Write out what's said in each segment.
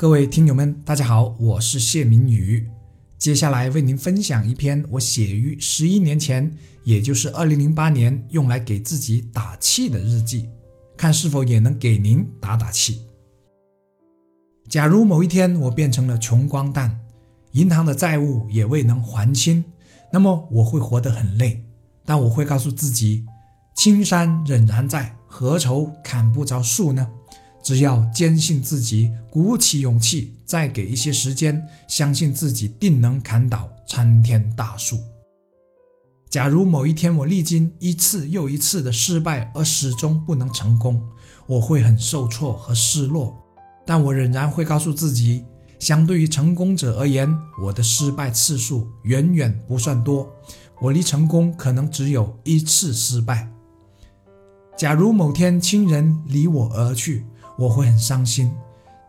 各位听友们，大家好，我是谢明宇。接下来为您分享一篇我写于十一年前，也就是二零零八年，用来给自己打气的日记，看是否也能给您打打气。假如某一天我变成了穷光蛋，银行的债务也未能还清，那么我会活得很累，但我会告诉自己：青山仍然在，何愁砍不着树呢？只要坚信自己，鼓起勇气，再给一些时间，相信自己定能砍倒参天大树。假如某一天我历经一次又一次的失败而始终不能成功，我会很受挫和失落，但我仍然会告诉自己，相对于成功者而言，我的失败次数远远不算多，我离成功可能只有一次失败。假如某天亲人离我而去，我会很伤心，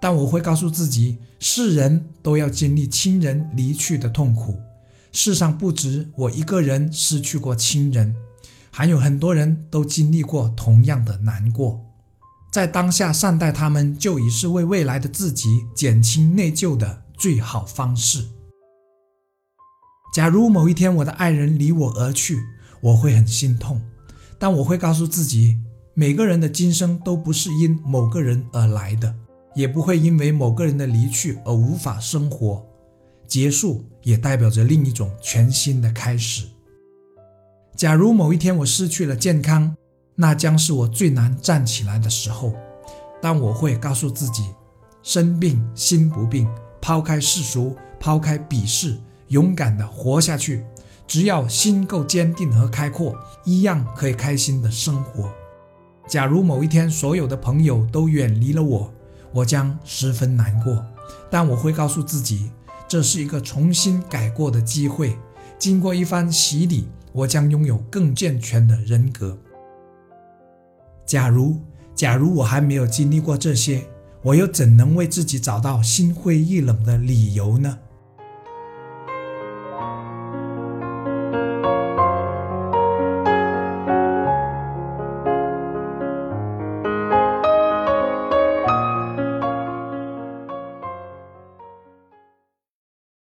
但我会告诉自己，世人都要经历亲人离去的痛苦。世上不止我一个人失去过亲人，还有很多人都经历过同样的难过。在当下善待他们，就已是为未来的自己减轻内疚的最好方式。假如某一天我的爱人离我而去，我会很心痛，但我会告诉自己。每个人的今生都不是因某个人而来的，也不会因为某个人的离去而无法生活。结束也代表着另一种全新的开始。假如某一天我失去了健康，那将是我最难站起来的时候。但我会告诉自己：生病心不病，抛开世俗，抛开鄙视，勇敢地活下去。只要心够坚定和开阔，一样可以开心的生活。假如某一天所有的朋友都远离了我，我将十分难过。但我会告诉自己，这是一个重新改过的机会。经过一番洗礼，我将拥有更健全的人格。假如，假如我还没有经历过这些，我又怎能为自己找到心灰意冷的理由呢？